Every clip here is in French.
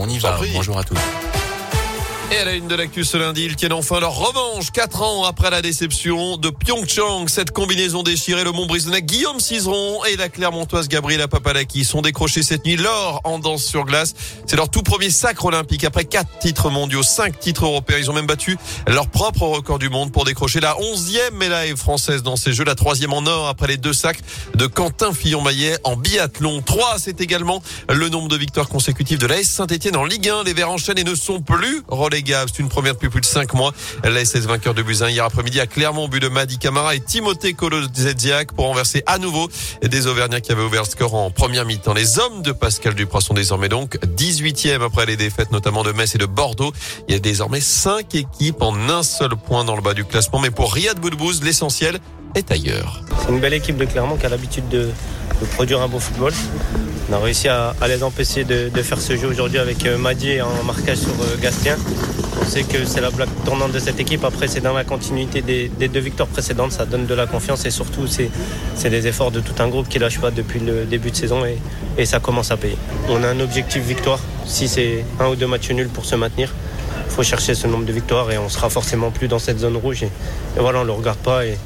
On y va. Bonjour à tous. Et à la une de l'actu ce lundi, ils tiennent enfin leur revanche. Quatre ans après la déception de Pyeongchang, cette combinaison déchirée, le Montbrisonnais Guillaume Cizeron et la Clermontoise Gabriela Papalaki sont décrochés cette nuit l'or en danse sur glace. C'est leur tout premier sacre olympique après quatre titres mondiaux, cinq titres européens. Ils ont même battu leur propre record du monde pour décrocher la onzième médaille française dans ces Jeux, la troisième en or après les deux sacs de Quentin Fillon-Maillet en biathlon. Trois, c'est également le nombre de victoires consécutives de l'AS Saint-Etienne en Ligue 1. Les Verts enchaînent et ne sont plus c'est une première depuis plus de 5 mois. La SS vainqueur de Buzyn hier après-midi à Clermont, but de Madi Camara et Timothée Kolodziak pour renverser à nouveau des Auvergnats qui avaient ouvert le score en première mi-temps. Les hommes de Pascal Duprat sont désormais donc 18e après les défaites notamment de Metz et de Bordeaux. Il y a désormais 5 équipes en un seul point dans le bas du classement. Mais pour Riyad Boudbouz, l'essentiel ailleurs. C'est une belle équipe de Clermont qui a l'habitude de, produire un beau football. On a réussi à, les empêcher de, faire ce jeu aujourd'hui avec euh, Madi en marquage sur euh, Gastien. On sait que c'est la blague tournante de cette équipe. Après, c'est dans la continuité des, deux victoires précédentes. Ça donne de la confiance et surtout, c'est des efforts de tout un groupe qui lâche pas depuis le début de saison et, et ça commence à payer. On a un objectif victoire. Si c'est un ou deux matchs nuls pour se maintenir, il faut chercher ce nombre de victoires et on sera forcément plus dans cette zone rouge. Et, voilà, on ne le regarde pas. Et,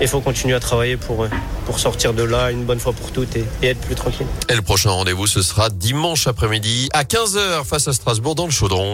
il faut continuer à travailler pour, pour sortir de là une bonne fois pour toutes et, et être plus tranquille. Et le prochain rendez-vous, ce sera dimanche après-midi à 15h face à Strasbourg dans le Chaudron.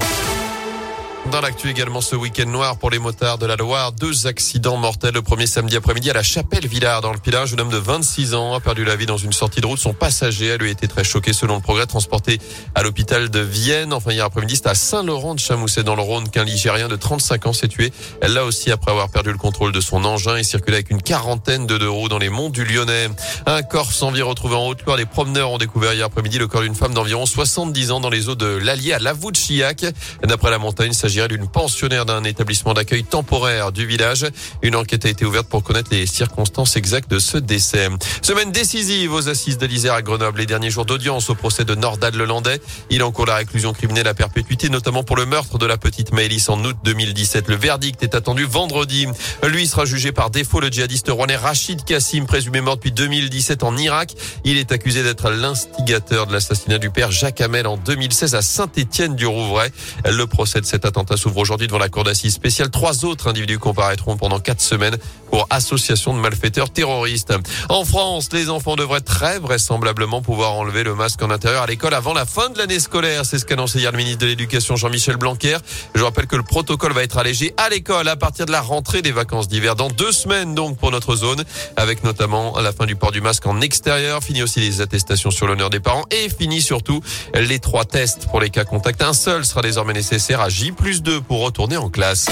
Dans l'actu également ce week-end noir pour les motards de la Loire, deux accidents mortels. Le premier samedi après-midi à la Chapelle Villard dans le Pilat. Un homme de 26 ans a perdu la vie dans une sortie de route. Son passager a lui été très choqué selon le progrès, transporté à l'hôpital de Vienne. Enfin hier après-midi, c'est à Saint-Laurent de Chamousset dans le Rhône qu'un Ligérien de 35 ans s'est tué. Là aussi après avoir perdu le contrôle de son engin et circulé avec une quarantaine de deux roues dans les monts du Lyonnais. Un corps sans vie retrouvé en Haute-Loire. Les promeneurs ont découvert hier après-midi le corps d'une femme d'environ 70 ans dans les eaux de l'Allier à Lavouchiac. D'après la montagne, il d'une pensionnaire d'un établissement d'accueil temporaire du village. Une enquête a été ouverte pour connaître les circonstances exactes de ce décès. Semaine décisive aux assises de l'Isère à Grenoble. Les derniers jours d'audience au procès de Nordal Lelandais. Il encourt la réclusion criminelle à perpétuité, notamment pour le meurtre de la petite Maëlys en août 2017. Le verdict est attendu vendredi. Lui sera jugé par défaut le djihadiste rouennais Rachid Kassim, présumé mort depuis 2017 en Irak. Il est accusé d'être l'instigateur de l'assassinat du père Jacques Hamel en 2016 à Saint-Étienne du Rouvray. Le procès de cet attentat s'ouvre aujourd'hui devant la cour d'assises spéciale. Trois autres individus comparaîtront pendant quatre semaines pour association de malfaiteurs terroristes. En France, les enfants devraient très vraisemblablement pouvoir enlever le masque en intérieur à l'école avant la fin de l'année scolaire. C'est ce qu'a annoncé hier le ministre de l'Éducation Jean-Michel Blanquer. Je rappelle que le protocole va être allégé à l'école à partir de la rentrée des vacances d'hiver dans deux semaines donc pour notre zone avec notamment la fin du port du masque en extérieur. Fini aussi les attestations sur l'honneur des parents et fini surtout les trois tests pour les cas contacts. Un seul sera désormais nécessaire à J plus 2 pour retourner en classe.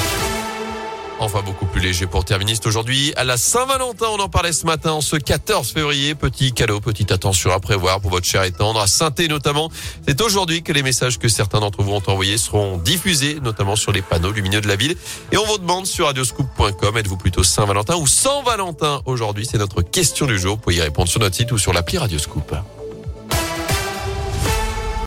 Enfin, beaucoup plus léger pour terminer. aujourd'hui à la Saint-Valentin. On en parlait ce matin, ce 14 février. Petit cadeau, petite attention à prévoir pour votre cher et tendre. À saint notamment. C'est aujourd'hui que les messages que certains d'entre vous ont envoyés seront diffusés, notamment sur les panneaux lumineux de la ville. Et on vous demande sur radioscoop.com, êtes-vous plutôt Saint-Valentin ou sans Valentin aujourd'hui? C'est notre question du jour. Vous pouvez y répondre sur notre site ou sur l'appli Radioscoop.